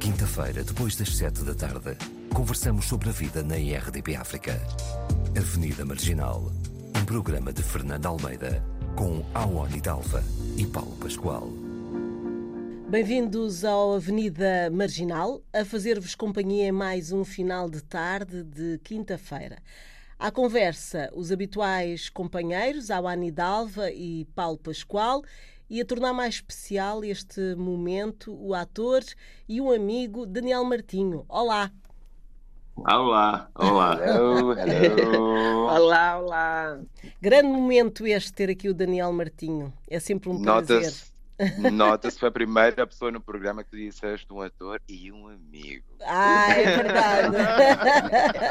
Quinta-feira, depois das sete da tarde, conversamos sobre a vida na IRDP África. Avenida Marginal, um programa de Fernando Almeida, com Awani Dalva e Paulo Pascoal. Bem-vindos ao Avenida Marginal, a fazer-vos companhia em mais um final de tarde de quinta-feira. À conversa, os habituais companheiros, Awani Dalva e Paulo Pascoal, e a tornar mais especial este momento o ator e um amigo Daniel Martinho. Olá! Olá, olá. Hello, hello. Olá, olá. Grande momento este ter aqui o Daniel Martinho. É sempre um prazer. Nota-se nota foi a primeira pessoa no programa que disseste um ator e um amigo. Ah, é verdade.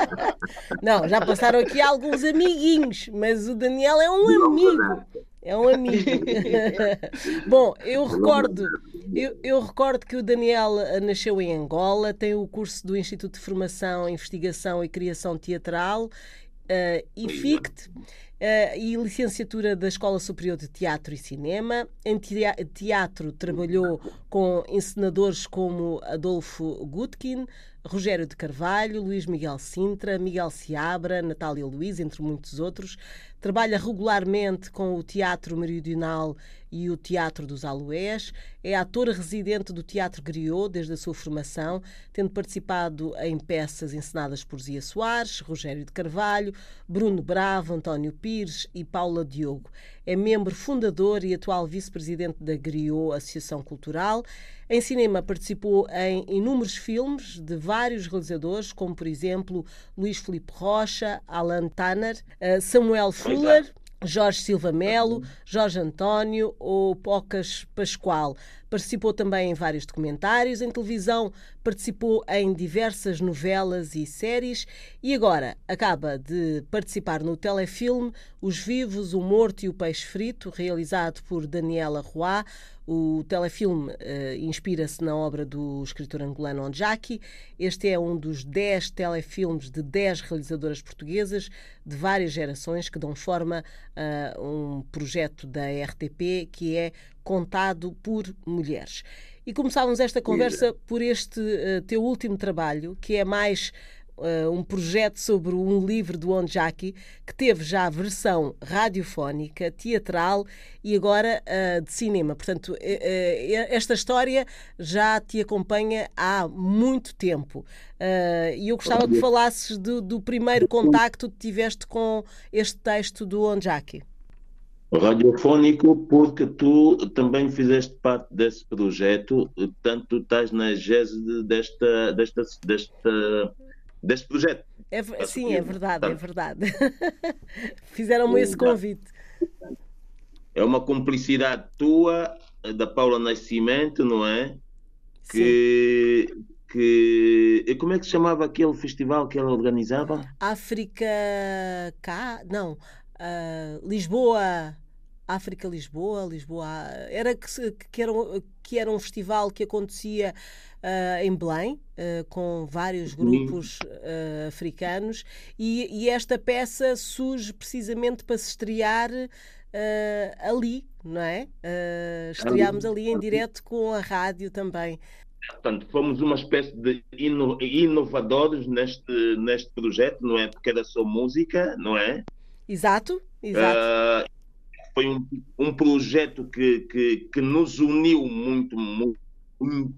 Não, já passaram aqui alguns amiguinhos, mas o Daniel é um amigo. É um amigo. Bom, eu recordo, eu, eu, recordo que o Daniel eh, nasceu em Angola, tem o curso do Instituto de Formação, Investigação e Criação Teatral, uh, IFICT. Uh, e licenciatura da Escola Superior de Teatro e Cinema. Em teatro trabalhou com encenadores como Adolfo Gutkin, Rogério de Carvalho, Luís Miguel Sintra, Miguel Seabra, Natália Luiz, entre muitos outros. Trabalha regularmente com o Teatro Meridional e o Teatro dos Aloés. É ator residente do Teatro Griot desde a sua formação, tendo participado em peças encenadas por Zia Soares, Rogério de Carvalho, Bruno Bravo, António Pires e Paula Diogo. É membro fundador e atual vice-presidente da Griot Associação Cultural. Em cinema participou em inúmeros filmes de vários realizadores, como por exemplo Luís Felipe Rocha, Alan Tanner, eh, Samuel Fuller, Jorge Silva Melo, Jorge António ou Pocas Pascoal. Participou também em vários documentários, em televisão participou em diversas novelas e séries e agora acaba de participar no telefilme Os Vivos, o Morto e o Peixe Frito, realizado por Daniela Roy. O telefilme uh, inspira-se na obra do escritor angolano Onjaki. Este é um dos 10 telefilmes de 10 realizadoras portuguesas de várias gerações que dão forma a um projeto da RTP que é contado por mulheres. E começávamos esta conversa por este uh, teu último trabalho, que é mais uh, um projeto sobre um livro do Onjaki, que teve já a versão radiofónica, teatral e agora uh, de cinema. Portanto, esta história já te acompanha há muito tempo. E eu gostava que falasses do, do primeiro contacto que tiveste com este texto do Onjaki. Radiofónico, porque tu também fizeste parte desse projeto, portanto, tu estás na gese desta, desta, desta, deste projeto. É, sim, é verdade, é verdade. Fizeram-me esse convite. É uma cumplicidade tua, da Paula Nascimento, não é? Que, sim. que. Como é que se chamava aquele festival que ela organizava? África Cá? Não. Uh, Lisboa, África Lisboa, Lisboa era que, que, era, que era um festival que acontecia uh, em Belém uh, com vários grupos uh, africanos e, e, esta peça surge precisamente para se estrear ali, não é? estreámos ali em direto com a rádio também. Portanto, fomos uma espécie de ino inovadores neste, neste projeto, não é? Porque era só música, não é? Exato, exato. Uh, foi um, um projeto que, que, que, nos uniu muito, muito,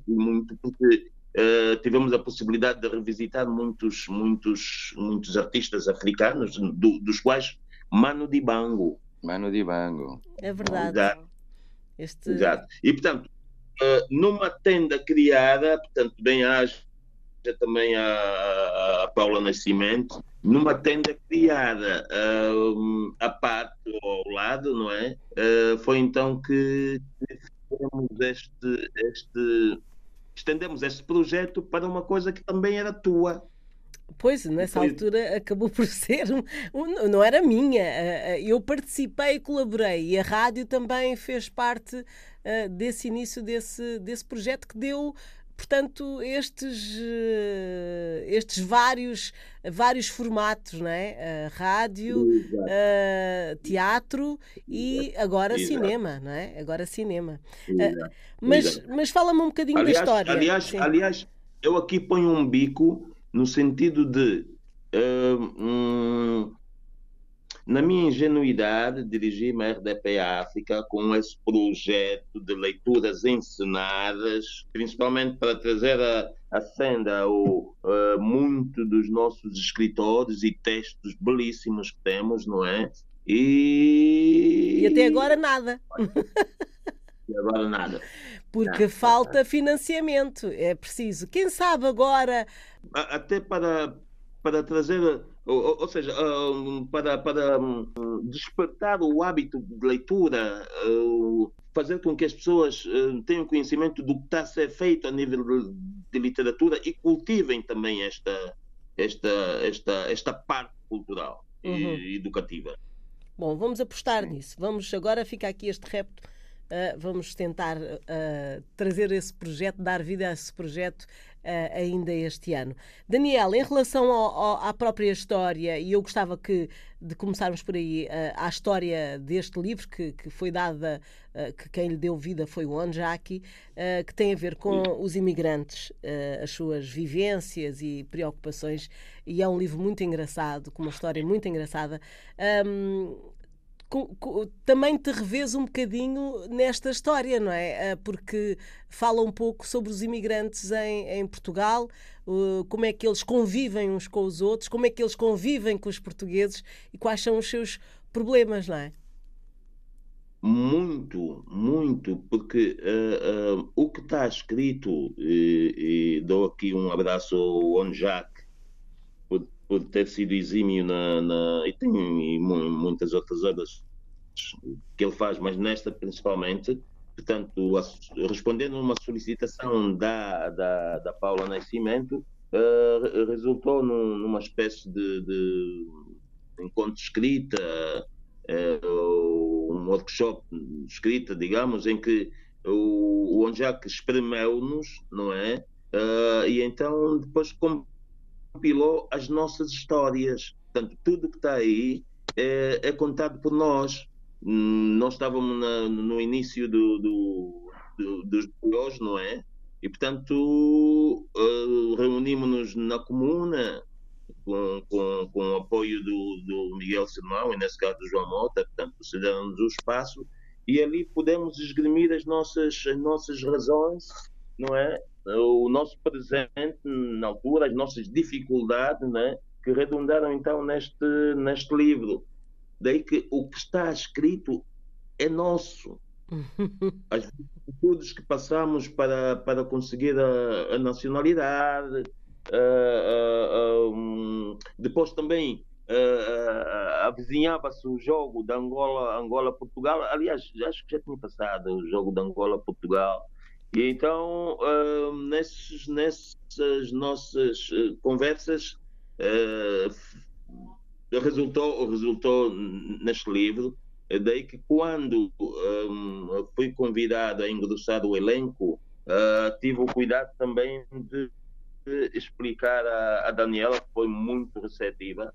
muito porque uh, tivemos a possibilidade de revisitar muitos, muitos, muitos artistas africanos, do, dos quais Mano Dibango. Mano Dibango. É verdade. Exato. Este... Exato. E, portanto, uh, numa tenda criada, portanto, bem haja também a, a Paula Nascimento, numa tenda criada uh, a parte ao lado, não é? Uh, foi então que fizemos este, este, estendemos este projeto para uma coisa que também era tua. Pois, nessa foi... altura acabou por ser, não era minha, eu participei e colaborei e a rádio também fez parte desse início desse, desse projeto que deu portanto, estes, eh, estes vários, vários formatos, não é? Uh, rádio, uh, teatro e agora Exato. cinema, não é? Agora cinema. Uh, mas mas fala-me um bocadinho aliás, da história. Aliás, aliás, eu aqui ponho um bico no sentido de na minha ingenuidade, dirigi-me à RDP África com esse projeto de leituras ensinadas, principalmente para trazer a, a senda o, uh, muito dos nossos escritores e textos belíssimos que temos, não é? E, e até agora nada. E agora nada. Porque falta financiamento, é preciso. Quem sabe agora. Até para, para trazer ou, ou, seja, para, para hum, despertar o hábito de leitura, fazer com que as pessoas hum, tenham conhecimento do que está a ser feito a nível de literatura e cultivem também esta, esta, esta, esta parte cultural uhum. e educativa. Bom, vamos apostar nisso. Vamos agora fica aqui este repto. Uh, vamos tentar uh, trazer esse projeto, dar vida a esse projeto uh, ainda este ano. Daniel, em relação ao, ao, à própria história, e eu gostava que, de começarmos por aí, uh, à história deste livro, que, que foi dada, uh, que quem lhe deu vida foi o Onjaki, que tem a ver com os imigrantes, as suas vivências e preocupações, e é um livro muito engraçado, com uma história muito engraçada. Um, também te revês um bocadinho nesta história, não é? Ah, porque fala um pouco sobre os imigrantes em, em Portugal, como é que eles convivem uns com os outros, como é que eles convivem com os portugueses e quais são os seus problemas, não é? Muito, muito, porque uh, uh, o que está escrito, e, e, dou aqui um abraço ao Onjak, por ter sido exímio na, na, e tem e muitas outras obras que ele faz, mas nesta principalmente, portanto, a, respondendo a uma solicitação da, da, da Paula Nascimento, uh, resultou num, numa espécie de, de encontro escrita, uh, um workshop escrita, digamos, em que o, o Onjak espremeu-nos, não é? Uh, e então depois compilou as nossas histórias. Portanto, tudo que está aí é, é, contado por nós. Hum, nós estávamos na, no início do, do, do, dos hoje, não é? E, portanto, uh, reunimos-nos na comuna com, com, com o apoio do, do Miguel Simão e, nesse caso, do João Mota, portanto, cedendo-nos o espaço e ali podemos esgrimir as nossas, as nossas razões, não é? O nosso presente na altura, as nossas dificuldades, né, que redundaram então neste, neste livro. Daí que o que está escrito é nosso. As dificuldades que passamos para, para conseguir a, a nacionalidade, uh, uh, um, depois também uh, avizinhava-se o jogo da Angola, Angola-Portugal. Aliás, acho que já tinha passado o jogo da Angola-Portugal. E então, uh, nesses, nessas nossas uh, conversas, uh, resultou, resultou neste livro. Daí que, quando um, fui convidado a engrossar o elenco, tive o cuidado também de, de explicar a, a, Daniela, que foi muito receptiva,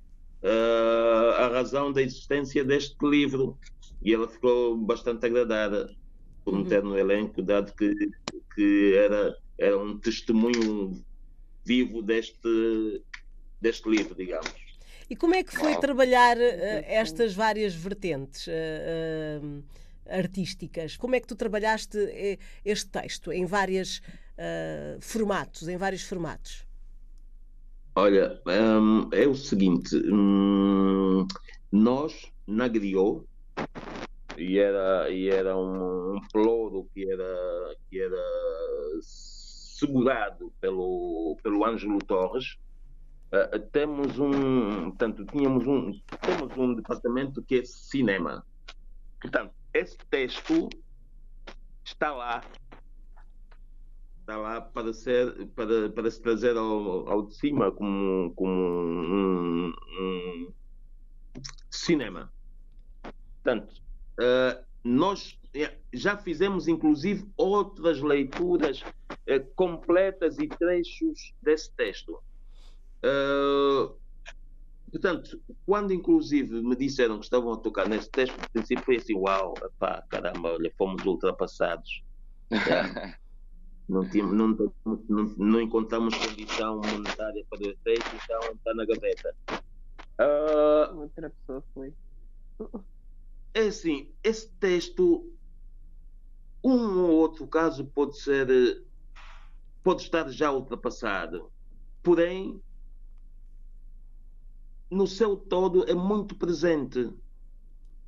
a razão da existência deste livro. E ela ficou bastante agradada por me ter no elenco, dado que que era, era um testemunho vivo deste, deste livro, digamos. E como é que foi trabalhar uh, estas várias vertentes uh, uh, artísticas? Como é que tu trabalhaste este texto em vários formatos, em vários formatos? Olha, um, é o seguinte, um, nós na Griot e era, e era um, um ploro que era, que era segurado pelo, pelo Ângelo Torres. Uh, temos um, portanto, tínhamos um, temos um departamento que é cinema. Portanto, esse texto está lá, está lá para ser, para, para se trazer ao, ao de cima como, como um, um cinema. Portanto, Uh, nós eh, já fizemos, inclusive, outras leituras uh, completas e trechos desse texto. Uh, portanto, quando, inclusive, me disseram que estavam a tocar nesse texto, no princípio foi assim: uau, pá, caramba, olha, fomos ultrapassados. Não, tínhamos, não, não, não encontramos condição monetária para o efeito, então está na gaveta. Uh, Outra pessoa foi. É assim, esse texto, um ou outro caso pode ser, pode estar já ultrapassado, porém, no seu todo é muito presente.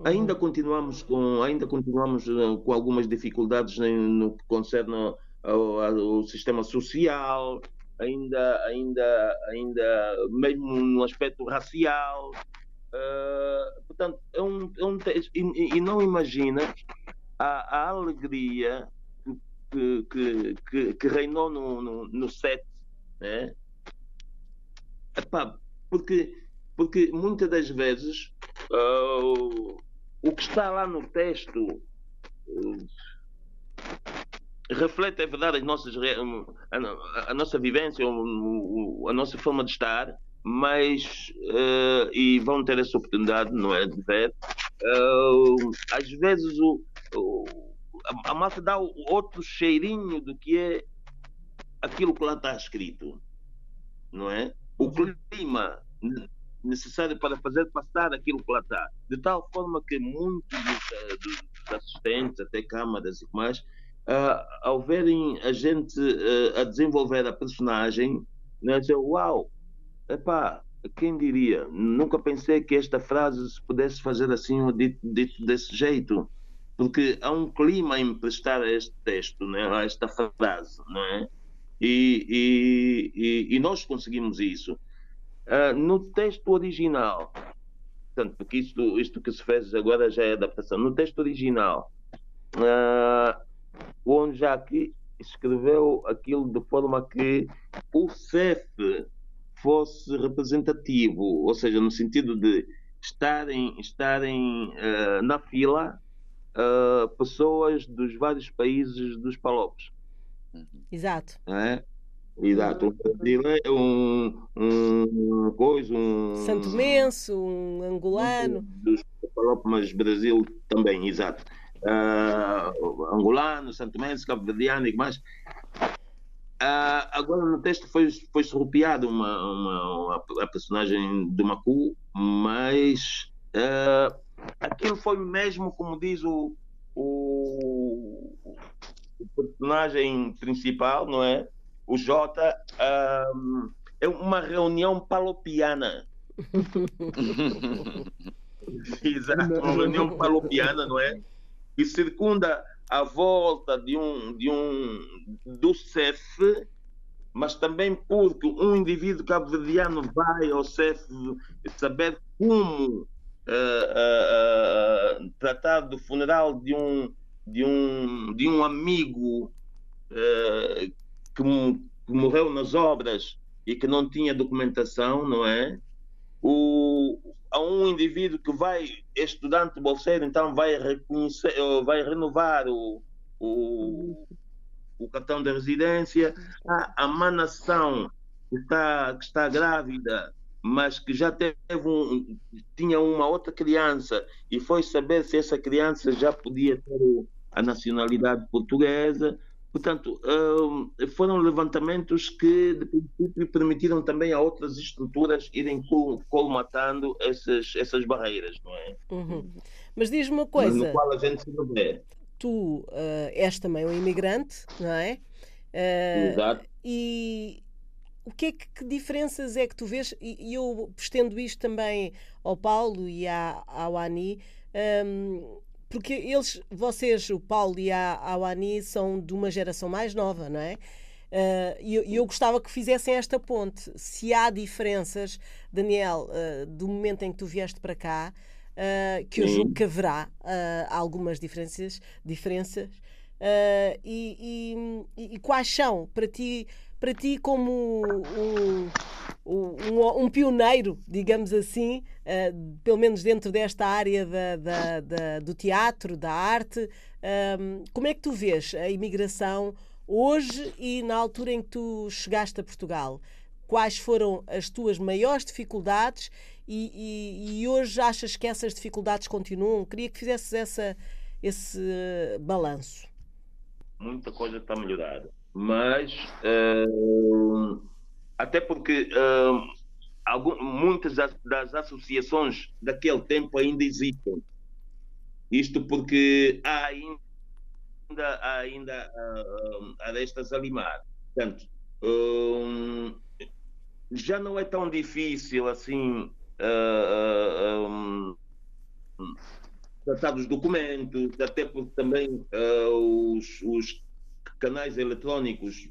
Ainda uhum. continuamos com, ainda continuamos eh, com algumas dificuldades no que concerne ao, ao sistema social, ainda, ainda, ainda mesmo no aspecto racial. Uh, portanto, é um, é um e, e, não imagina a, a alegria que, que, que, que, reinou no, no, no set, né? Epá, porque, porque muitas das vezes uh, o que está lá no texto uh, reflete, é verdade, as nossas, a, a nossa vivência, a nossa forma de estar, mas, uh, e vão ter essa oportunidade, não é, de ver, uh, às vezes o, o, a, a massa dá outro cheirinho do que é aquilo que lá está escrito, não é? O uhum. clima necessário para fazer passar aquilo que lá está. De tal forma que muitos dos, dos assistentes, até câmaras e mais, uh, ao verem a gente uh, a desenvolver a personagem, né, dizer, uau, epá, quem diria? Nunca pensei que esta frase se pudesse fazer assim dito, dito desse jeito. Porque há um clima em prestar a este texto, né, a esta frase, não é? E, e, e, nós conseguimos isso. Uh, no texto original, portanto, porque isto, isto que se fez agora já é adaptação, no texto original, uh, o Jacques escreveu aquilo de forma que o CEF fosse representativo, ou seja, no sentido de estarem, estarem uh, na fila uh, pessoas dos vários países dos Palopes. Exato. É? Exato. Um brasileiro, um, um coisa, um. Santo Menso, um angolano. Dos Palopes, mas Brasil também, exato uh, angolano, santomense, cabo-verdiano e mais. Uh, agora no texto foi, foi surrupiado uma, uma, uma, a personagem do Macu, mas uh, aquilo foi mesmo como diz o, o, o personagem principal, não é? O Jota, uh, é uma reunião palopiana. Exato, uma reunião palopiana, não é? que circunda a volta de um, de um do CEF, mas também porque um indivíduo cabo-verdiano vai ao CEF saber como uh, uh, uh, tratar do funeral de um, de um, de um amigo que, que morreu nas obras e que não tinha documentação, não é? O, a um indivíduo que vai, estudante bolseiro, então vai reconhecer, vai renovar o, o, o cartão de residência, a, a manação que está, que está grávida, mas que já teve um, tinha uma outra criança e foi saber se essa criança já podia ter a nacionalidade portuguesa, Portanto, hum, foram levantamentos que, de princípio, permitiram também a outras estruturas irem colmatando essas, essas barreiras, não é? Uhum. Mas diz-me uma coisa. No qual a gente se revê. Tu uh, és também um imigrante, não é? Uh, Exato. E o que é que, que, diferenças é que tu vês? E, eu estendo isto também ao Paulo e à, ao Ani. Um, porque eles, vocês, o Paulo e a Awani, são de uma geração mais nova, não é? Uh, e eu, eu, gostava que fizessem esta ponte. Se há diferenças, Daniel, uh, do momento em que tu vieste para cá, uh, que eu julgo que haverá algumas diferenças, diferenças e, e, e, quais são para ti, para ti como um, um, um pioneiro, digamos assim, uh, pelo menos dentro desta área da, da, da, do teatro, da arte. Um, como é que tu vês a imigração hoje e na altura em que tu chegaste a Portugal? Quais foram as tuas maiores dificuldades e, e, e hoje achas que essas dificuldades continuam? Queria que fizesses essa, esse balanço. Muita coisa está melhorada mas uh, até porque uh, algum, muitas das, das, associações daquele tempo ainda existem. Isto porque há ainda, há ainda uh, arestas a limar. Portanto, já não é tão difícil assim um, tratar dos documentos, até porque também os, os canais eletrónicos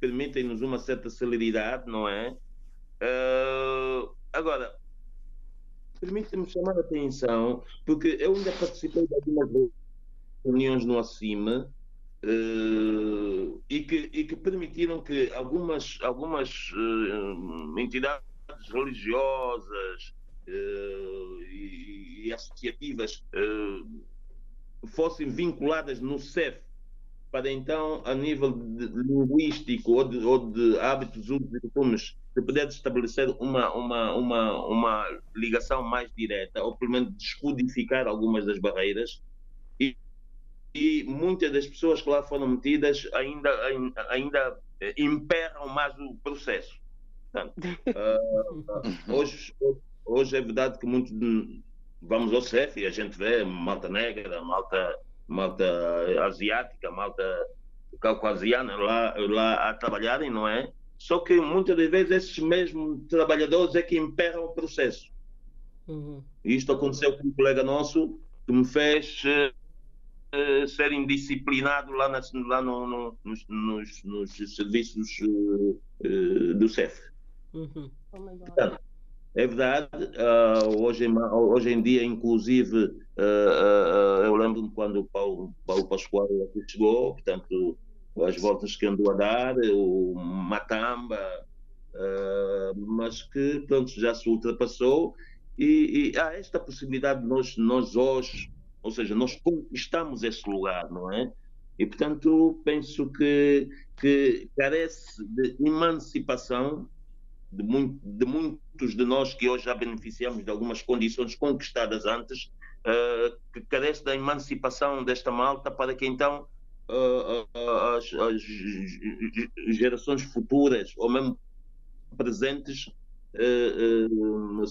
permitem-nos uma certa celeridade, não é? Uh, agora, permite-me chamar a atenção, porque eu ainda participei de algumas reuniões no ACIMA uh, e, que, e que permitiram que algumas, algumas uh, entidades religiosas e, e, associativas fossem vinculadas no CEF para então, a nível de, linguístico ou de, ou de hábitos, usos e costumes, se puder estabelecer uma, uma, uma, uma ligação mais direta, ou pelo menos descodificar algumas das barreiras, e, e muitas das pessoas que lá foram metidas ainda, ainda eh, imperam mais o processo. Portanto, uh, hoje, hoje é verdade que muito vamos ao CEF e a gente vê malta negra, malta malta asiática, malta caucasiana lá, lá a trabalharem, não é? Só que muitas das vezes esses mesmos trabalhadores é que imperam o processo. Uhum. Isto aconteceu com um colega nosso que me fez uh, ser indisciplinado lá, nas, lá no, no, nos, nos, nos, serviços uh, do CEF. Uhum. Portanto, é verdade, uh, hoje, hoje em dia, inclusive, uh, uh, eu lembro-me quando o Paulo, Paulo Pascoal aqui chegou, portanto, as voltas que andou a dar, o Matamba, mas que, pronto, já se ultrapassou e, e, há esta possibilidade de nós, nós hoje, ou seja, nós conquistamos esse lugar, não é? E, portanto, penso que, que carece de emancipação de, muito, de, muitos de nós que hoje já beneficiamos de algumas condições conquistadas antes, uh, que carece da emancipação desta malta para que então uh, as, as, gerações futuras ou mesmo presentes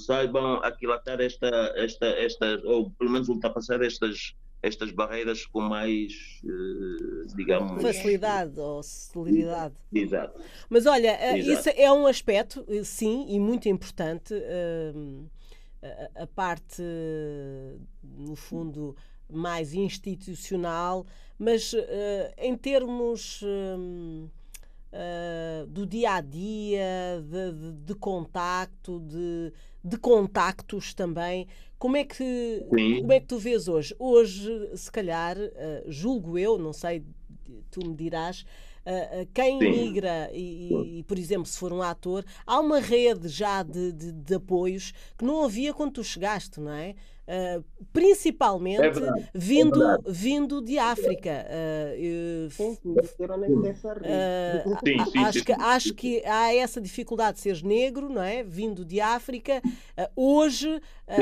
saibam aquilatar esta, esta, esta, ou pelo menos ultrapassar estas estas barreiras com mais, digamos. Facilidade ou celeridade. Exato. Mas olha, eh, Exato. isso é um aspecto, eh, sim, e muito importante. Uh, a, a, parte, no fundo, mais institucional, mas uh, em termos. Uh, do dia a dia, de, de, de contacto, de, de contactos também. Como é que como é que tu vês hoje? Hoje, se calhar, uh, julgo eu, não sei, tu me dirás, uh, quem Sim. migra e, e, por exemplo, se for um ator, há uma rede já de, de, de apoios que não havia quando tu chegaste, não é? Uh, principalmente é vindo, é vindo de África. Uh, sim, sim, sim, acho, que, acho que há essa dificuldade de seres negro, não é? Vindo de África. hoje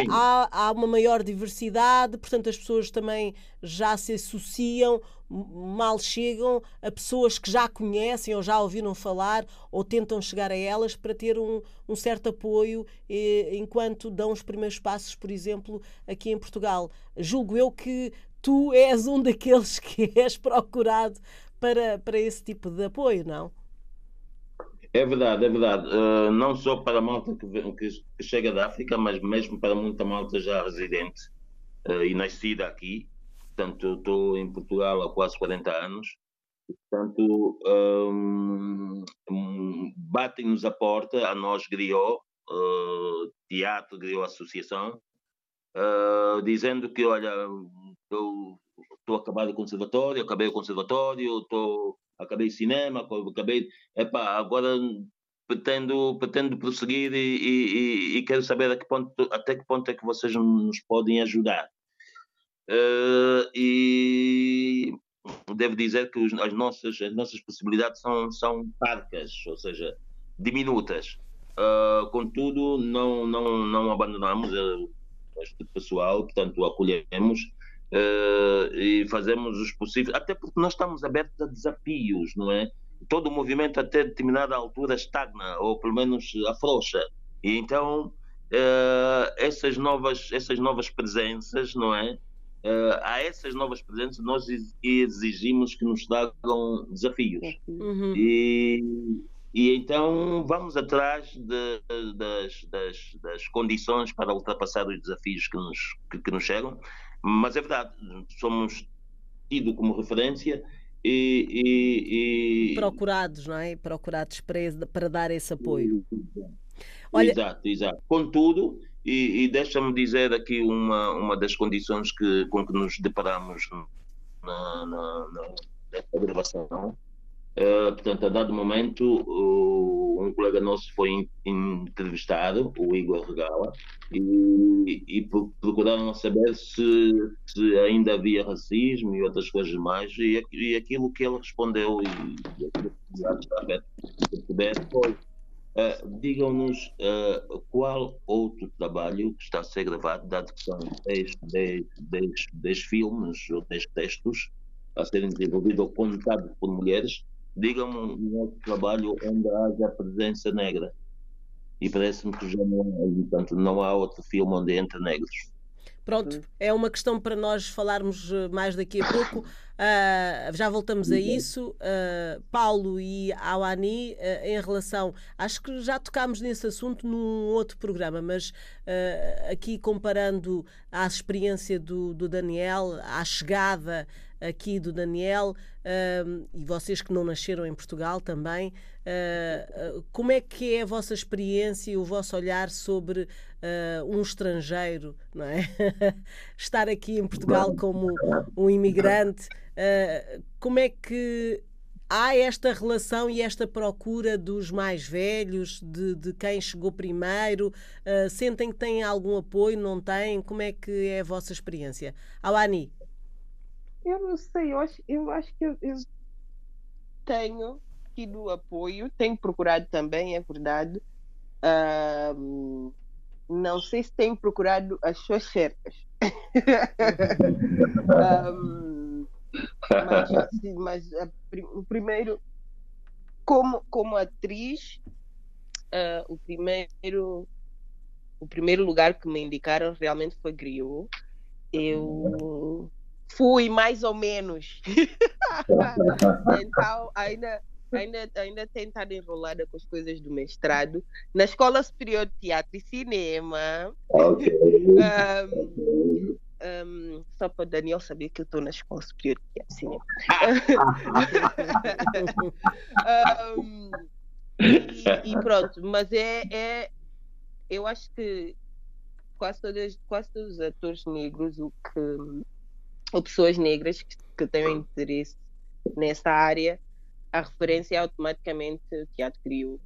há, há uma maior diversidade, portanto, as pessoas também já se associam mal chegam a pessoas que já conhecem ou já ouviram falar ou tentam chegar a elas para ter um, um certo apoio eh, enquanto dão os primeiros passos, por exemplo, aqui em Portugal. Julgo eu que tu és um daqueles que és procurado para, para esse tipo de apoio, não? É verdade, é verdade. Uh, não só para a malta que, que, chega da África, mas mesmo para muita malta já residente uh, e nascida aqui. Portanto, estou em Portugal há quase 40 anos. Portanto, um, um, batem-nos a porta, a nós Griot, uh, Teatro Griot Associação, uh, dizendo que, olha, estou acabado o conservatório, acabei o conservatório, tô, acabei cinema, acabei... Epá, agora pretendo, pretendo prosseguir e, e, e, quero saber que ponto, até que ponto é que vocês nos podem ajudar. Uh, e devo dizer que os, as, nossas, as nossas possibilidades são, são parcas, ou seja, diminutas. Uh, contudo, não, não, não abandonamos este pessoal, portanto, acolhemos uh, e fazemos os possíveis, até porque nós estamos abertos a desafios, não é? todo o movimento até determinada altura estagna, ou pelo menos afrouxa. E então, uh, essas, novas, essas novas presenças, não é? Uh, a essas novas presenças nós exigimos que nos tragam desafios. Uhum. E, e então vamos atrás de, das, das, das, condições para ultrapassar os desafios que nos, que, que nos chegam. Mas é verdade, somos tidos como referência e, e, e... procurados, não é? Procurados para, para dar esse apoio. Olha... Exato, exato. Contudo, e, e deixa-me dizer aqui uma, uma das condições que, com que nos deparamos na, na, na gravação. Uh, portanto, a dado momento, uh, um colega nosso foi entrevistado, o Igor Regala, e, e procuraram saber se, se, ainda havia racismo e outras coisas mais, e, e aquilo que ele respondeu, e, e aquilo que puder, foi Uh, Digam-nos uh, qual outro trabalho que está a ser gravado, dado que são 10, 10, 10, 10 filmes ou 10 textos a serem desenvolvidos ou contados por mulheres, digam-me um outro trabalho onde haja presença negra. E parece-me que já não portanto, não há outro filme onde entre negros. Pronto, é uma questão para nós falarmos eh, mais daqui a pouco. Uh, já voltamos a isso. Uh, Paulo e Awani, uh, em relação. Acho que já tocámos nesse assunto num outro programa, mas aqui comparando a experiência do, do Daniel, à chegada aqui do Daniel uh, e vocês que não nasceram em Portugal também, uh, como é que é a vossa experiência e o vosso olhar sobre uh, um estrangeiro, não é? Estar aqui em Portugal como um imigrante, como é que há esta relação e esta procura dos mais velhos, de, de quem chegou primeiro? Uh, sentem que têm algum apoio? Não têm? Como é que é a vossa experiência? Alani. Eu não sei, eu acho, eu acho que eu, eu tenho tido apoio, tenho procurado também, é verdade. Uh, não sei se tenho procurado as pessoas certas. um, mas, assim, mas a, o primeiro, como, como atriz, uh, o primeiro o primeiro lugar que me indicaram realmente foi Griot. Eu fui mais ou menos. então, ainda, ainda, ainda tentado enrolada com as coisas do mestrado. Na Escola Superior de Teatro e Cinema. Okay. Um, um, só para o Daniel saber que eu estou na Escola Superior de Teatro e Cinema. um, e, e, pronto, mas é, é. Eu acho que quase, todas, quase todos os atores negros o que ou pessoas negras que, que tenham interesse nessa área, a referência é automaticamente Teatro Criou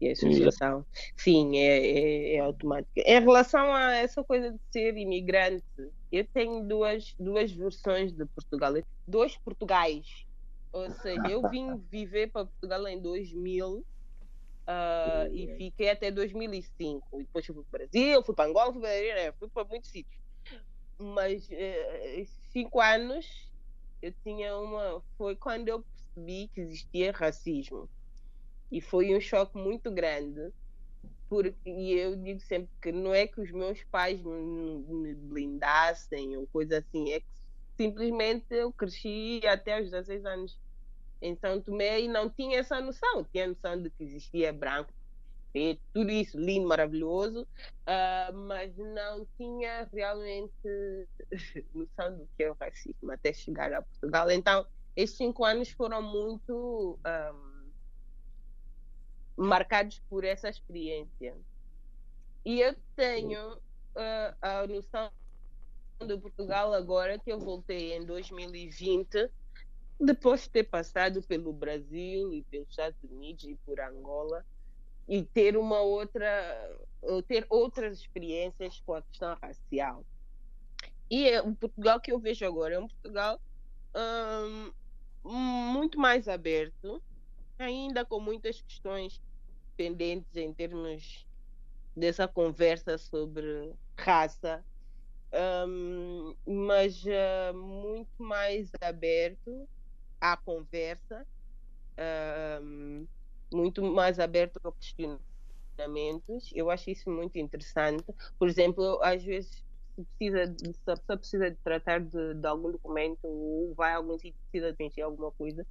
e a associação. Sim, é, é, é automática. Em relação a essa coisa de ser imigrante, eu tenho duas, duas versões de Portugal, dois Portugais. Ou seja, eu vim viver para Portugal em 2000 uh, ah, e fiquei até 2005. E depois fui para o Brasil, fui para Angola, fui para, fui para muitos sítios. Mas uh, cinco anos eu tinha uma. Foi quando eu percebi que existia racismo. E foi um choque muito grande. Porque, e eu digo sempre que não é que os meus pais me, blindassem ou coisa assim, é que simplesmente eu cresci até os 16 anos em São Tomé e não tinha essa noção. Tinha noção de que existia branco, preto, tudo isso lindo, maravilhoso, uh, mas não tinha realmente noção do que é o racismo até chegar a Portugal. Então, esses cinco anos foram muito um, marcados por essa experiência. E eu tenho uh, a noção de Portugal agora que eu voltei em 2020, depois de ter passado pelo Brasil e pelos Estados Unidos e por Angola e ter uma outra ter outras experiências com a questão racial e é, o Portugal que eu vejo agora é um Portugal hum, muito mais aberto ainda com muitas questões pendentes em termos dessa conversa sobre raça um, mas uh, muito mais aberto à conversa uh, muito mais aberto a questionamentos. Eu acho isso muito interessante. Por exemplo, às vezes se precisa de, se a pessoa precisa de tratar de, de algum documento ou vai a algum sítio precisa preencher alguma coisa.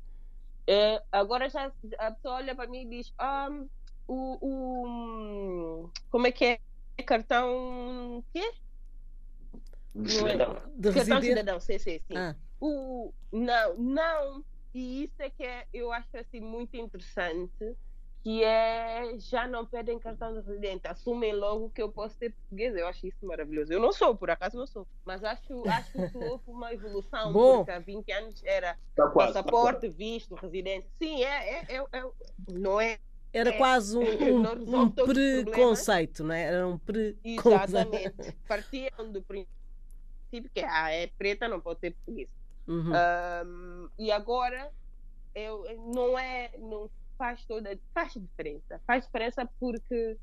Uh, agora já a pessoa olha para mim e diz ah, o, o como é que é cartão quê? De cidadão. De cartão cidadão, sim, sim, sim. Ah, O, não, não. E isso é que é, eu acho assim muito interessante, que é já não pedem cartão de residente, assumem logo que eu posso ter português. Eu acho isso maravilhoso. Eu não sou, por acaso não sou, mas acho, acho que houve uma evolução, Bom. porque há 20 anos era Tá quase, tá passaporte, visto, residência. Sim, é, é, é, é- não é era É. quase um, um- um preconceito, não é? Era um preconceito. exatamente. Partiam do princípio que ah, é preta, não pode ter português. Uhum. Um, e agora eu, não é não faz toda faz diferença faz diferença porque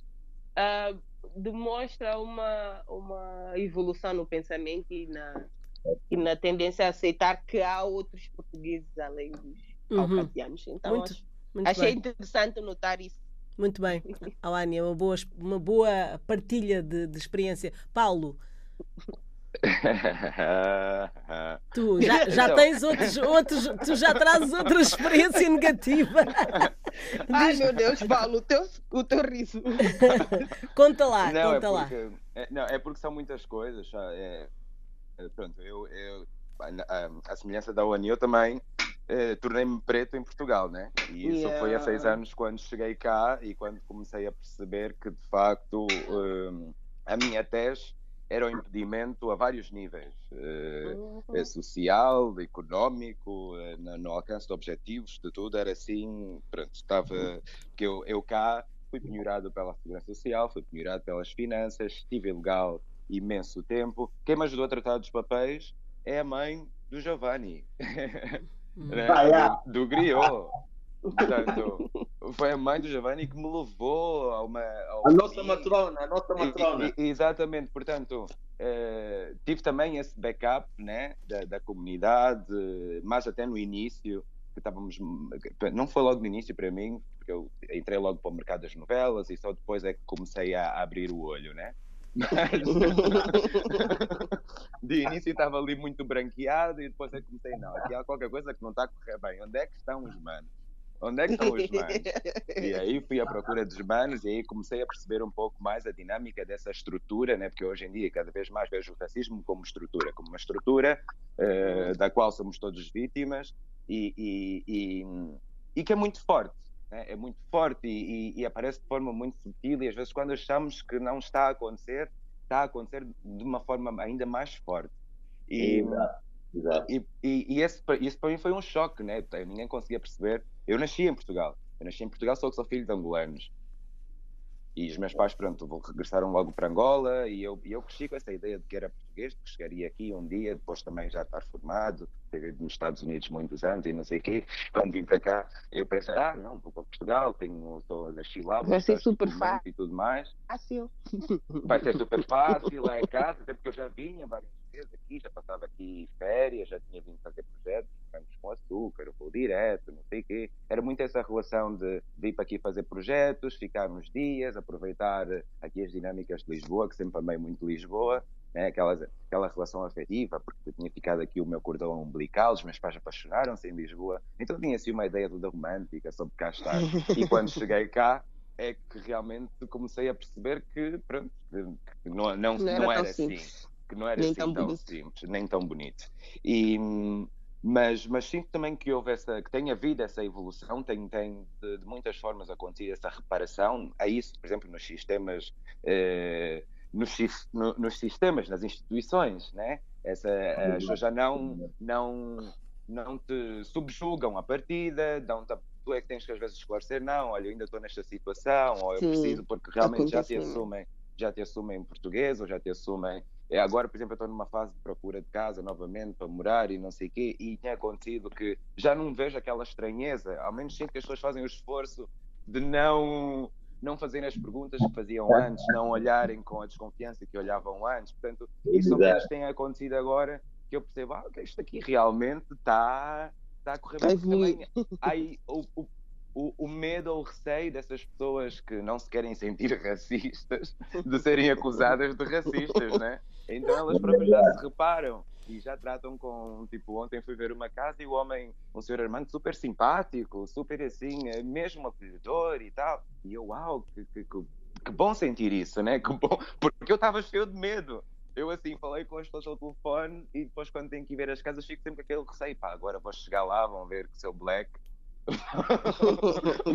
ah, demonstra uma uma evolução no pensamento e na e na tendência a aceitar que há outros portugueses além dos Uhum. caucasianos então Muito, acho- Muito achei bem. interessante notar isso Muito bem. Alânia, uma boa, uma boa partilha de, de experiência. Paulo, tu já, já Então. tens outros, outros, tu já trazes outra experiência negativa. ai Diz- meu Deus Paulo o teu o teu riso conta lá, não, é conta lá. porque, é, não, é porque são muitas coisas. É, é, pronto, eu, eu a, a- a semelhança da ONU, eu também eh, tornei-me preto em Portugal, né? E isso foi há seis Yeah. anos quando cheguei cá e quando comecei a perceber que de facto eh, a minha tese era um impedimento a vários níveis. eh, Uhum. eh, social, económico, eh, no, no alcance de objetivos, de tudo, era assim, pronto, estava, que eu, eu cá fui penhorado pela Segurança Social, fui penhorado pelas finanças, estive ilegal imenso tempo. Quem me ajudou a tratar dos papéis é a mãe do Giovanni, Uhum. né? Ah, yeah. do, do griot. Portanto, foi a mãe do Giovanni que me levou a uma... ao A nossa matrona, a nossa matrona. E- e- exatamente, portanto, eh, tive também esse backup né, da, da comunidade, mas até no início, que estávamos. Não foi logo no início para mim, porque eu entrei logo para o mercado das novelas e só depois é que comecei a abrir o olho, né? Mas de início estava ali muito branqueado e depois é que comecei, não, aqui há qualquer coisa que não está a correr bem. Onde é que estão os manos? Onde é que estão os manos? E aí fui à procura dos manos e aí comecei a perceber um pouco mais a dinâmica dessa estrutura, né? porque hoje em dia cada vez mais vejo o racismo como estrutura, como uma estrutura eh, da qual somos todos vítimas e, e, e, e que é muito forte. né? É muito forte e, e- aparece de forma muito sutil e às vezes quando achamos que não está a acontecer, está a acontecer de uma forma ainda mais forte. E, Exato, exato. e, e, e esse, isso para mim foi um choque, né? Porque Ninguém conseguia perceber. Eu nasci em Portugal. Eu nasci em Portugal, só que sou filho de angolanos. E os meus pais, pronto, regressaram logo para Angola e eu, e eu cresci com essa ideia de que era português, que chegaria aqui um dia, depois também já estar formado, ter nos Estados Unidos muitos anos e não sei o quê. Quando vim para cá, eu pensei, ah, não, vou para Portugal, tenho, estou lá, vou Vai ser super fácil. e tudo mais Fácil. vai ser super fácil lá em casa, até porque eu já vinha várias vezes aqui, já passava aqui férias, já tinha vindo fazer projetos, frangos com açúcar, eu vou direto, não sei o quê. Era muito essa relação de vir para aqui fazer projetos, ficar uns dias, aproveitar aqui as dinâmicas de Lisboa, que sempre amei muito Lisboa, né? aquela, aquela relação afetiva, porque eu tinha ficado aqui o meu cordão umbilical, os meus pais apaixonaram-se em Lisboa, então tinha assim uma ideia toda romântica sobre cá estar. E quando cheguei cá, é que realmente comecei a perceber que, pronto, que não, não, Não não era era, tão assim, simples. Que não era Nem assim tão tão, simples, nem tão bonito. E, mas, mas sinto também que houve essa, que tem havido essa evolução, tem, tem de, de muitas formas acontecido essa reparação, a isso, por exemplo, nos sistemas, eh, nos, no- nos sistemas, nas instituições, né? Essa, as pessoas já não, não, não te subjugam à partida, dão-te a tu é que tens que às vezes esclarecer, não, olha, eu ainda estou nesta situação, ou eu Sim, preciso porque realmente já te assumem, já te assumem em português, ou já te assumem. É, agora, por exemplo, eu estou numa fase de procura de casa novamente para morar e não sei o quê, e tem acontecido que já não vejo aquela estranheza, ao menos sinto que as pessoas fazem o esforço de não não fazerem as perguntas que faziam antes, não olharem com a desconfiança que olhavam antes. Portanto, isso ao menos tem acontecido agora que eu percebo, ah, isto aqui realmente está está a correr bem. Também, aí, o, o, o, o, medo ou o receio dessas pessoas que não se querem sentir racistas de serem acusadas de racistas, né? Então elas próprias já se reparam e já tratam com, tipo, ontem fui ver uma casa e o homem, o senhor Armando, super simpático, super assim, eh, mesmo acolhedor e tal. E eu, uau, que, que, que, que bom sentir isso, né? Que bom, porque eu estava cheio de medo. Eu assim falei com as pessoas ao telefone e depois quando tenho que ir ver as casas fico sempre com aquele receio, pá, agora vou chegar lá, vão ver que sou black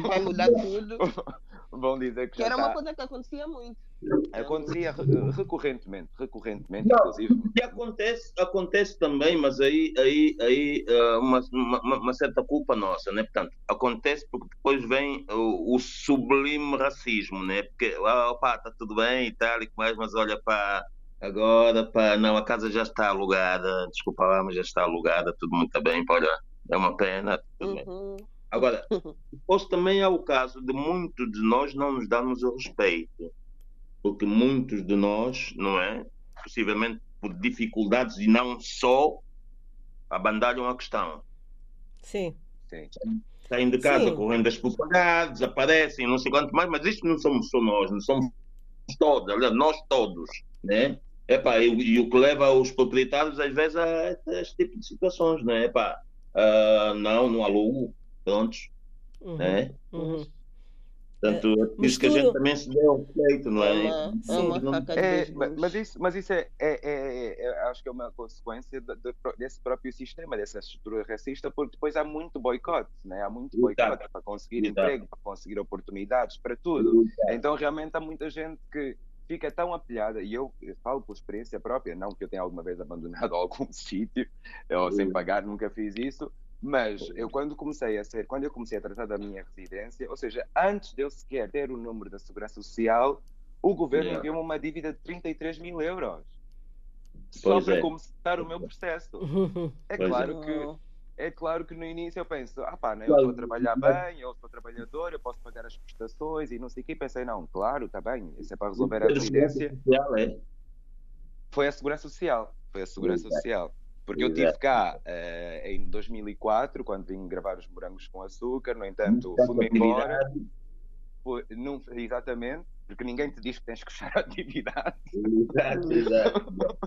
Vai mudar tudo. Vão dizer que, que era tá... uma coisa que acontecia muito. Acontecia recorrentemente, recorrentemente, Não, inclusive. E acontece, acontece também, mas aí, aí, aí eh, uma, uma, uma, certa culpa nossa, né? Portanto, acontece porque depois vem o, o sublime racismo, né? Porque, ah, opa, tá tudo bem e tal, e mais, mas olha para agora, para não, a casa já está alugada, desculpa lá, mas já está alugada, tudo muito bem, olha, é uma pena, tudo uhum. bem. Agora, depois também há o caso de muitos de nós não nos darmos o respeito, porque muitos de nós, não é? Possivelmente por dificuldades e não só, abandalham a questão. Sim. Sim. Saem de casa Sim. correndo as propriedades, desaparecem, não sei quanto mais, mas isto não somos só nós, não somos todos, aliás, nós todos, né? Epá, e, e o que leva os proprietários às vezes a, a este tipo de situações, né? Epá, uh, não, não alugo, prontos, uhum, né? Uhum. Portanto, é, isso que a gente também se deu feito, não é? é, uma, é, é mas isso, mas isso é, é, é, é, acho que é uma consequência de, de, desse próprio sistema, dessa estrutura racista, porque depois há muito boicote, né? há muito boicote para conseguir Exato. emprego, para conseguir oportunidades, para tudo. Exato. Então, realmente, há muita gente que fica tão apelhada, e eu, eu, falo por experiência própria, não que eu tenha alguma vez abandonado algum sítio, ou sem pagar, nunca fiz isso, mas eu quando comecei a ser, quando eu comecei a tratar da minha residência, ou seja, antes de eu sequer ter o número da Segurança Social, o governo yeah. deu-me uma dívida de 33 mil euros. Só pois para é. começar o meu processo. É pois claro é. que é claro que no início eu penso, ah pá, né, eu estou a trabalhar bem, eu sou trabalhador, eu posso pagar as prestações e não sei o que. E pensei, não, claro, está bem, isso é para resolver a residência. É? Foi a Segurança Social. Foi a Segurança Social. Porque eu tive cá uh, em 2004, quando vim gravar os morangos com açúcar, no entanto, fui-me embora. Foi, não, exatamente, porque ninguém te diz que tens que fechar a atividade. Exato, exato.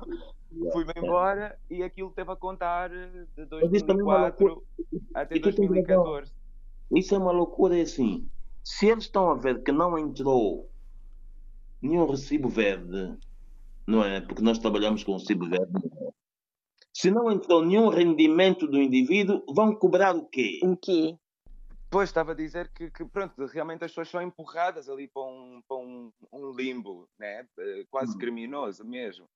Fui-me embora e aquilo teve a contar de 2004 é até 2014. Isso é uma loucura, é assim. Se eles estão a ver que não entrou nenhum recibo verde, não é? Porque nós trabalhamos com recibo verde, se não entrou nenhum rendimento do indivíduo, vão cobrar o quê? O quê? Pois, estava a dizer que, que, pronto, realmente as pessoas são empurradas ali para um, para um, um limbo, né? Eh, quase hum. criminoso mesmo.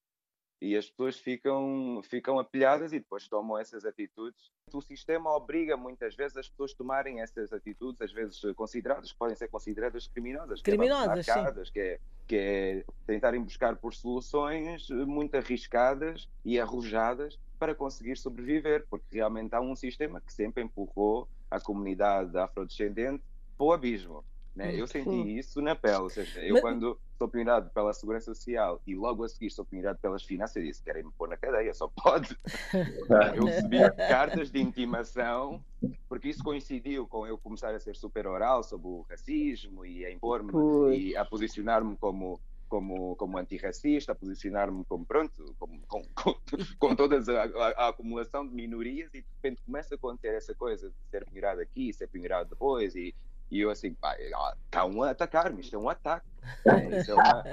E as pessoas ficam, ficam apelhadas e depois tomam essas atitudes. O sistema obriga muitas vezes as pessoas a tomarem essas atitudes, às vezes consideradas, podem ser consideradas criminosas. Criminosas, que é marcadas, que é, que é tentarem buscar por soluções muito arriscadas e arrojadas para conseguir sobreviver, porque realmente há um sistema que sempre empurrou a comunidade afrodescendente para o abismo. Né? Eu senti isso na pele, ou seja, eu Mas... quando sou pioneirado pela Segurança Social e logo a seguir sou pioneirado pelas finanças, eu disse, querem me pôr na cadeia, só pode. eu recebi cartas de intimação, porque isso coincidiu com eu começar a ser super oral sobre o racismo e a impor-me e a posicionar-me como como, como antirracista, a posicionar-me como pronto, como, com, com, com toda a, a, acumulação de minorias e de repente começa a acontecer essa coisa de ser pioneirado aqui, ser pioneirado depois e e eu assim, pá, está um a atacar-me, isto é um ataque. É, é uma...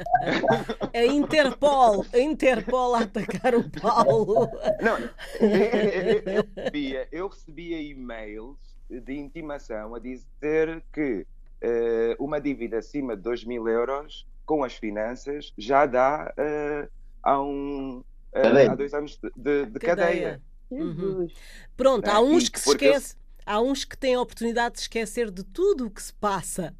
a Interpol, a Interpol a atacar o Paulo. Não, eu, recebia, eu recebia e-mails de intimação a dizer que uh, uma dívida acima de 2 mil euros com as finanças já dá uh, há, um, uh, há dois anos de, de, de cadeia. cadeia. Uhum. Pronto, há uns que se esquecem há uns que têm a oportunidade de esquecer de tudo o que se passa.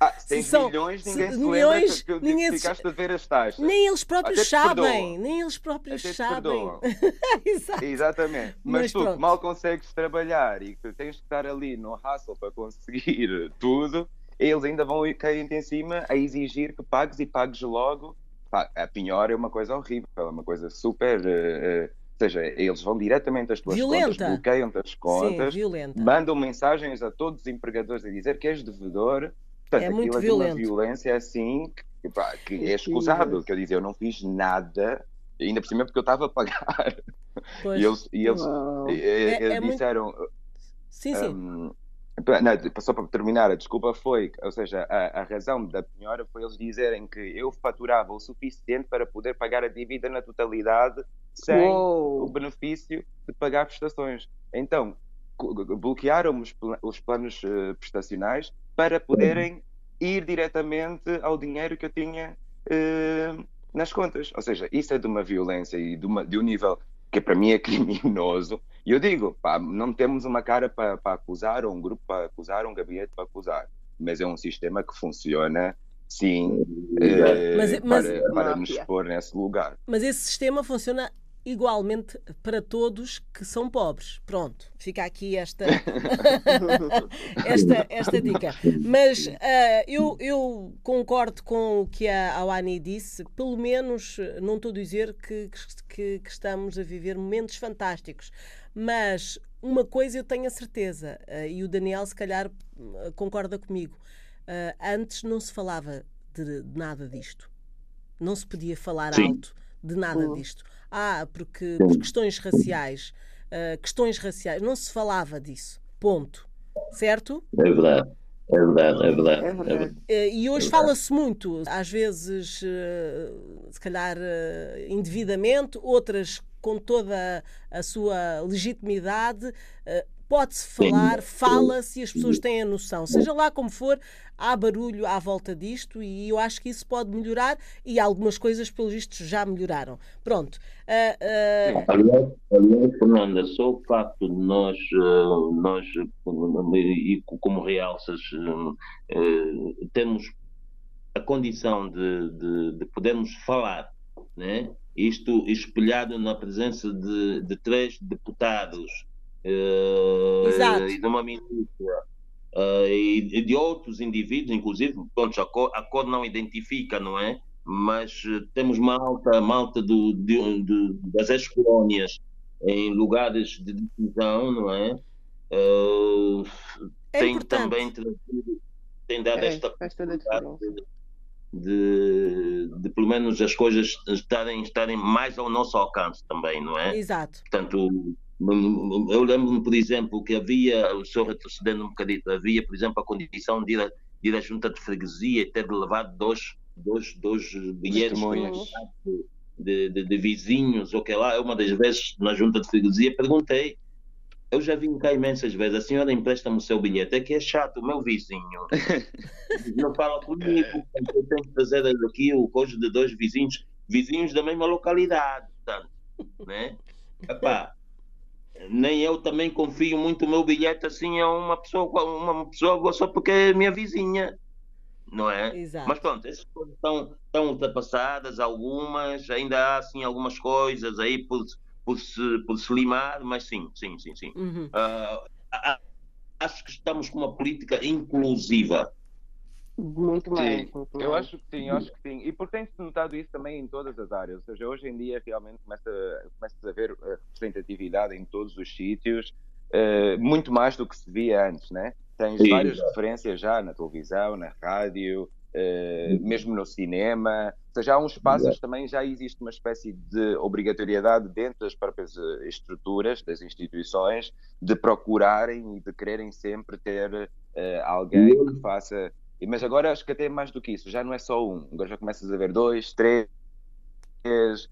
Ah, se tens são, milhões, ninguém se, se milhões, lembra que ninguém ficaste a ver as taxas. Nem eles próprios sabem. Nem eles próprios Até sabem. Exato. Exatamente. Mas, Mas tu pronto. mal consegues trabalhar e que tens que estar ali no hustle para conseguir tudo, eles ainda vão cair-te em cima a exigir que pagues e pagues logo. A penhora é uma coisa horrível, é uma coisa super uh, seja, eles vão diretamente às tuas Violenta. contas, bloqueiam-te as Sim, contas, violenta. mandam mensagens a todos os empregadores a dizer que és devedor. Portanto, É muito aquilo é de uma violento. violência assim que, pá, que é escusado. Que eu dizia, eu não fiz nada, ainda por cima porque eu estava a pagar. Pois. E eles, e eles, e- É- eles é muito- disseram. Sim, sim. hum, não, só para terminar, a desculpa foi, ou seja, a, a razão da penhora foi eles dizerem que eu faturava o suficiente para poder pagar a dívida na totalidade sem o Uou. benefício de pagar prestações. Então, bloquearam os, pla- os planos eh, prestacionais para poderem ir diretamente ao dinheiro que eu tinha eh, nas contas. Ou seja, isso é de uma violência e de, uma- de um nível que para mim é criminoso. E eu digo, pá, não temos uma cara para, acusar, ou um grupo para acusar, ou um gabinete para acusar. Mas é um sistema que funciona, sim, eh, Mas- mas- para, para nos pôr nesse lugar. Mas esse sistema funciona igualmente para todos que são pobres. Pronto, fica aqui esta, esta, esta dica. Mas ah, eu, eu concordo com o que a Awani disse, pelo menos não estou a dizer que, que, que estamos a viver momentos fantásticos, mas uma coisa eu tenho a certeza, ah, e o Daniel se calhar concorda comigo, ah, antes não se falava de, de nada disto. Não se podia falar Sim. alto de nada Uhum. disto. Ah, porque por questões raciais, ah, questões raciais, não se falava disso. Ponto. Certo? É verdade, é verdade, é verdade. É verdade. Eh, E hoje fala-se muito, às vezes, eh, se calhar indevidamente, outras com toda a sua legitimidade. Pode-se falar, fala-se e as pessoas têm a noção. Seja lá como for, há barulho à volta disto e eu acho que isso pode melhorar e algumas coisas, pelos vistos, já melhoraram. Pronto. Ah, ah, Aliás, aliás, Fernanda, só o facto de nós, eh, nós e como realças, termos a condição de, de, de podermos falar, né? isto espelhado na presença de, de três deputados Exato. e de uma ministra eh, e de outros indivíduos, inclusive, pronto, a cor, a cor não identifica, não é? Mas eh, temos malta, malta do, de- de- das ex-colónias em lugares de decisão, não é? Eh, é tem importante. também trazido, tem dado É, esta de, de, de pelo menos as coisas estarem, estarem mais ao nosso alcance também, não é? Exato. Portanto, eu lembro-me, por exemplo, que havia, o senhor retrocedendo um bocadito, havia, por exemplo, a condição de ir, a, de ir à junta de freguesia e ter de levar dois, dois, dois bilhetes de, de, de vizinhos, ou que lá, uma das vezes na junta de freguesia perguntei, eu já vim cá imensas vezes, a senhora empresta-me o seu bilhete, é que é chato, o meu vizinho. Não fala comigo, eu tenho que trazer aqui o coisa de dois vizinhos, vizinhos da mesma localidade, portanto, né? Epá, nem eu também confio muito o meu bilhete assim a uma pessoa, uma pessoa só porque é minha vizinha, não é? Exato. Mas pronto, essas coisas estão, estão ultrapassadas, algumas, ainda há assim algumas coisas aí por, por, se, por se limar, mas sim, sim, sim, sim. Uhum. Ah, acho que estamos com uma política inclusiva. Muito mais. Sim, muito eu mais. acho que sim, eu acho que sim. E porque tem-se notado isso também em todas as áreas. Ou seja, hoje em dia realmente começa, começa a haver eh, representatividade em todos os sítios, eh, muito mais do que se via antes, né? Tens Sim. várias referências já na televisão, na rádio, eh, mesmo no cinema. Ou seja, há uns espaços também já existe uma espécie de obrigatoriedade dentro das próprias estruturas, das instituições, de procurarem e de quererem sempre ter eh, alguém que faça mas agora acho que até mais do que isso, já não é só um, agora já começas a ver dois, três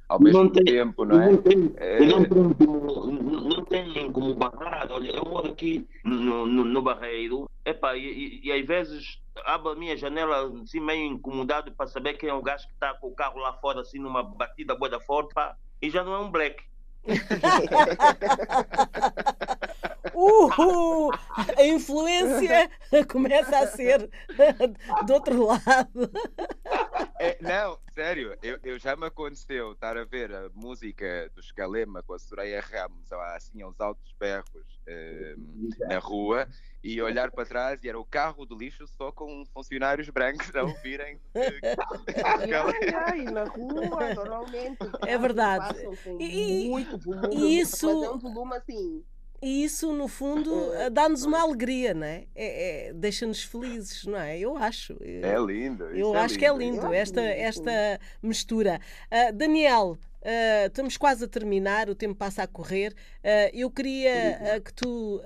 ao mesmo Não tem- tempo, não é? Não tem, É. não tem como, não- tem como barrar. Olha, eu moro aqui no, no, no Barreiro, epá, e, e, e às vezes abro a minha janela assim, meio incomodado para saber quem é o gajo que está com o carro lá fora, assim, numa batida boa da forte, pá, e já não é um black. Uh, a influência começa a ser do outro lado. É, não, sério, eu, eu, já me aconteceu estar a ver a música do Escalema com a Soraya Ramos, assim, aos altos berros eh, na rua, e olhar para trás e era o carro do lixo só com funcionários brancos a ouvirem. ai, ai, na rua, normalmente. É verdade. E, muito volume, e isso. Mas é um volume assim. E isso, no fundo, eh, dá-nos uma alegria, não é? é, é Deixa-nos felizes, não é? Eu acho. É lindo. Eu é acho lindo. que é lindo esta, esta mistura. Uh, Daniel, uh, estamos quase a terminar, o tempo passa a correr. Uh, eu queria que tu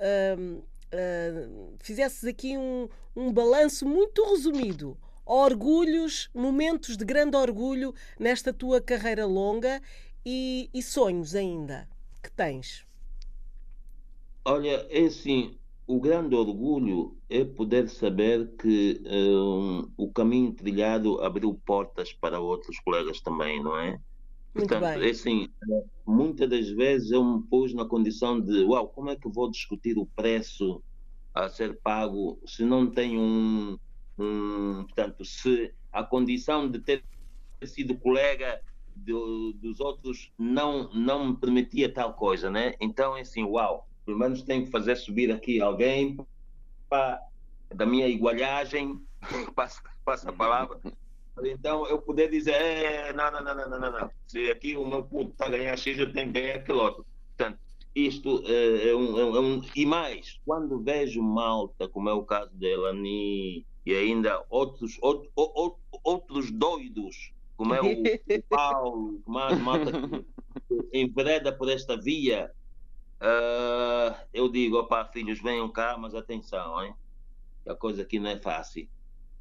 fizesses aqui um, um balanço muito resumido. Orgulhos, momentos de grande orgulho nesta tua carreira longa e, e sonhos ainda que tens. Olha, é assim, o grande orgulho é poder saber que um, o caminho trilhado abriu portas para outros colegas também, não é? Muito Portanto, bem. é assim, muitas das vezes eu me pus na condição de, uau, como é que vou discutir o preço a ser pago se não tenho um, um portanto, se a condição de ter sido colega do, dos outros não, não me permitia tal coisa, né? Então é assim, uau, pelo menos tenho que fazer subir aqui alguém para, da minha igualhagem, passa, passa a palavra, então eu poder dizer, é, não, não, não, não, não, não, se aqui o meu puto está a ganhar X, eu tenho que ganhar aquele outro. Portanto, isto é, é, um, é, um, E mais, quando vejo malta, como é o caso de Elani e ainda outros, outro, outro, outros doidos, como é o, o Paulo, mais malta que envereda por esta via, uh, eu digo, opá, filhos, venham cá, mas atenção, hein? a coisa aqui não é fácil.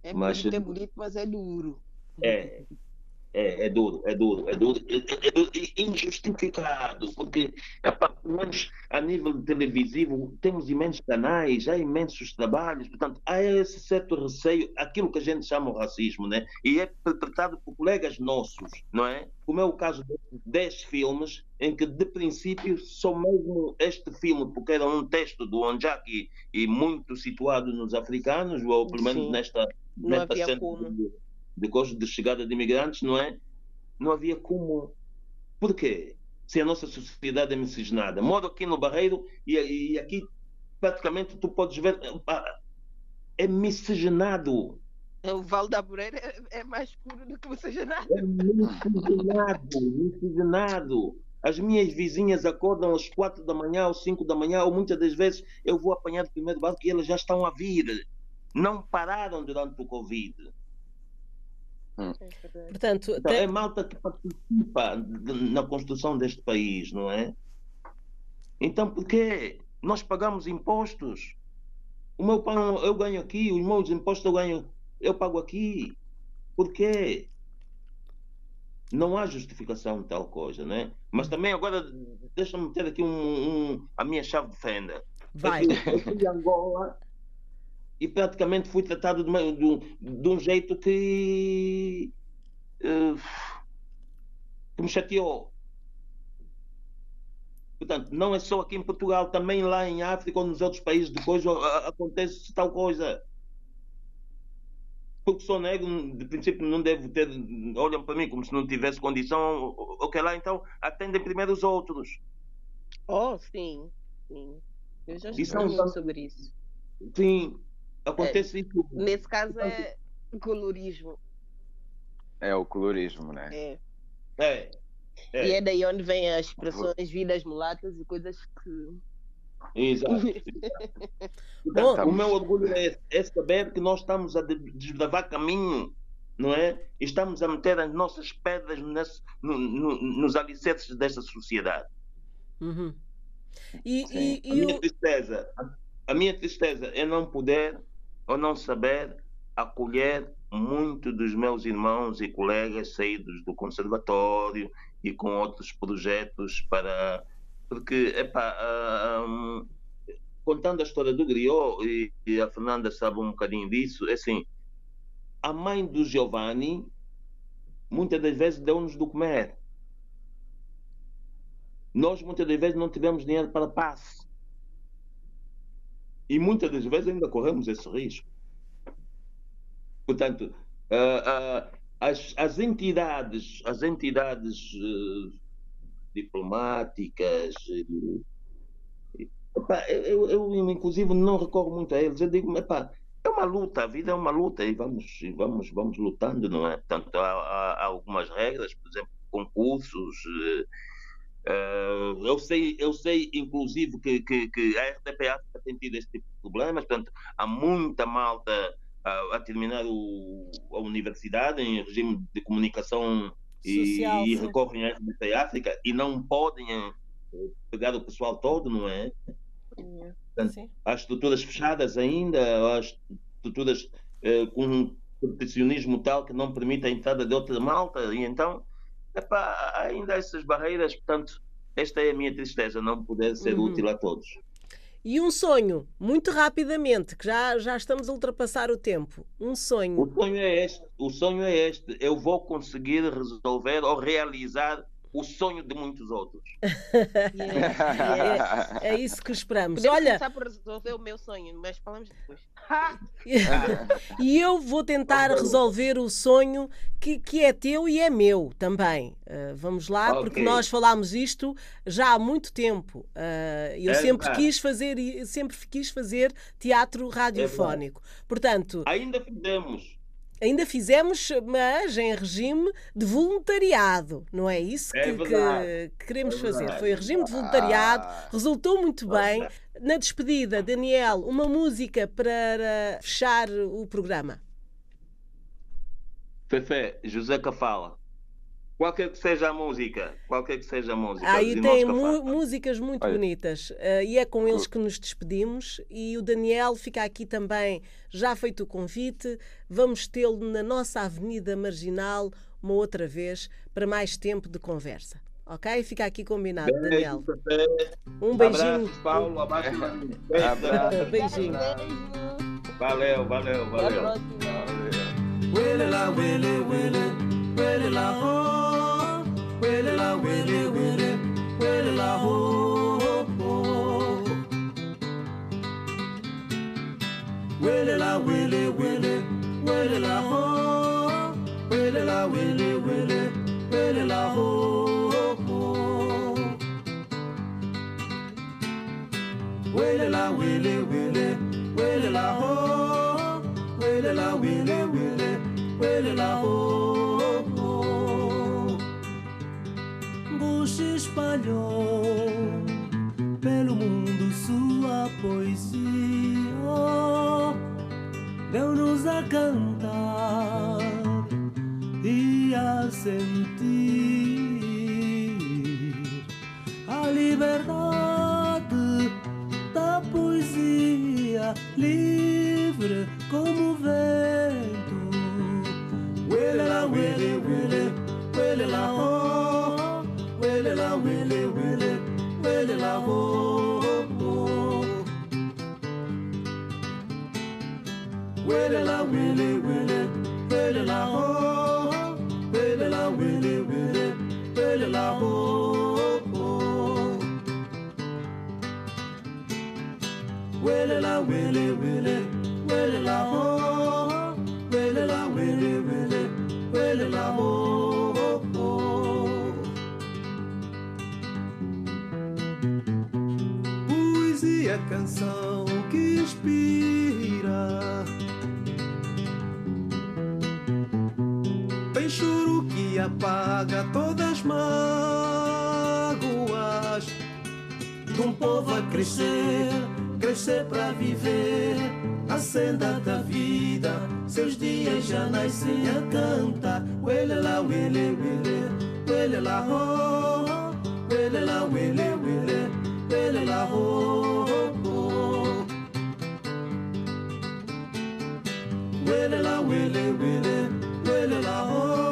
É mas, bonito, é bonito, mas é duro. É, é, é duro, é duro, é duro, é, é, é injustificado, porque, pelo menos a nível televisivo, temos imensos canais, há imensos trabalhos, portanto, há esse certo receio, aquilo que a gente chama o racismo, né? E é perpetrado por colegas nossos, não é? Como é o caso de 10 filmes, em que, de princípio, só mesmo este filme, porque era um texto do Onjaki e muito situado nos africanos, ou pelo menos Sim. nesta, Não nesta havia cena como. de- de gosto de chegada de imigrantes, não é? Não havia como. Por quê? Se a nossa sociedade é miscigenada. Moro aqui no Barreiro e, e aqui praticamente tu podes ver. pá, É miscigenado. O Vale da Moreira é, é mais puro do que nada. É miscigenado. miscigenado. As minhas vizinhas acordam às quatro da manhã, às cinco da manhã, ou muitas das vezes eu vou apanhar o primeiro barco e elas já estão a vir. Não pararam durante o Covid. Portanto, Então, tem- é malta que participa na construção deste país, não é? Então, por quê? Nós pagamos impostos. O meu pão eu ganho aqui, os meus impostos eu ganho, eu pago aqui. Por quê? Não há justificação de tal coisa, né? Mas também agora, deixa-me meter aqui um, um- a minha chave de fenda. vai. Eu fui, eu fui a Angola e praticamente fui tratado de, uma- de um, de um jeito que, eh, que me chateou. Portanto, não é só aqui em Portugal, também lá em África ou nos outros países depois acontece tal coisa. Porque sou negro, de princípio não devo ter. Olham para mim como se não tivesse condição. Ok, lá então atendem primeiro os outros. Oh, sim, sim. Eu já escrevi é sobre isso. Sim, acontece isso. Nesse caso é colorismo. É o colorismo, né? É. É. É. E é daí onde vem as expressões vidas mulatas e coisas que. Exato. Bom, Portanto, o meu orgulho é, é saber que nós estamos a de- desbravar caminho, não é? E estamos a meter as nossas pedras nesse- no- no- nos alicerces desta sociedade. Uhum. E, Sim. e- A e minha o- tristeza, a- a minha tristeza é não poder ou não saber acolher muito dos meus irmãos e colegas saídos do conservatório e com outros projetos para porque epá, ah, hum, contando a história do Griot e, e a Fernanda sabe um bocadinho disso é assim a mãe do Giovanni muitas das vezes deu-nos do comer. Nós muitas das vezes não tivemos dinheiro para passe e muitas das vezes ainda corremos esse risco. Portanto, uh, uh, as, as, entidades, as entidades uh, diplomáticas, epá, eu, eu, inclusive não recorro muito a eles. Eu digo, epá, é uma luta, a vida é uma luta e vamos, vamos, vamos lutando, não é? Portanto, há, há algumas regras, por exemplo, concursos. Uh, eu sei, eu sei, inclusive, que, que, que a RTPA tem tido esse tipo de problemas, portanto, há muita malta a, a terminar o, a universidade em regime de comunicação Social, e, e recorrem à RTP África e não podem eh, pegar o pessoal todo, não é? Portanto, há estruturas fechadas ainda, há estruturas uh, com um protecionismo tal que não permite a entrada de outra malta, e então epá, ainda há essas barreiras, portanto, esta é a minha tristeza, não poder ser uhum. útil a todos. E um sonho, muito rapidamente, que já, já estamos a ultrapassar o tempo. Um sonho. O sonho é este, o sonho é este. Eu vou conseguir resolver ou realizar o sonho de muitos outros. yeah, yeah. É, é, isso que esperamos. Podemos Olha, começar por resolver o meu sonho, mas falamos depois. e eu vou tentar resolver o sonho que, que é teu e é meu também. Uh, vamos lá, okay. porque nós falámos isto já há muito tempo. Uh, eu é sempre verdade. quis fazer, sempre quis fazer teatro é radiofónico. É Portanto, ainda fizemos. Ainda fizemos, mas em regime de voluntariado, não é isso é que, que, queremos é fazer. Foi regime de voluntariado, ah, resultou muito bem. Na despedida, Daniel, uma música para fechar o programa. Fefe, José Cafala. Qualquer que seja a música, qualquer que seja a música. Aí tem músicas muito Olha. bonitas uh, e é com eles que nos despedimos. E o Daniel fica aqui também, já feito o convite. Vamos tê-lo na nossa Avenida Marginal uma outra vez para mais tempo de conversa. Ok? Fica aqui combinado, Beijo, Daniel. Um beijinho. Abraço, Paulo. Abraço, Abraço. Beijinho. Valeu, valeu, valeu. valeu. Willy la ho, willy la willy willy, willy la ho ho. La willy willy, willy la ho, willy la willy willy, willy la ho ho. La willy willy, willy la ho. Se espalhou pelo mundo sua poesia, deu-nos a cantar e a sentir a liberdade da poesia. livre Willie la willie willie, willie la ho, willie la willie willie, willie la ho. Willie la willie willie, willie la ho. Tem choro que apaga todas as mágoas de um povo a crescer, crescer para viver a senda da vida. Seus dias já nascem a cantar. Wele lá, wele, wele, wele lá, oh, wele lá, wele, wele, wele lá, oh. willy la willy willy willy la ho.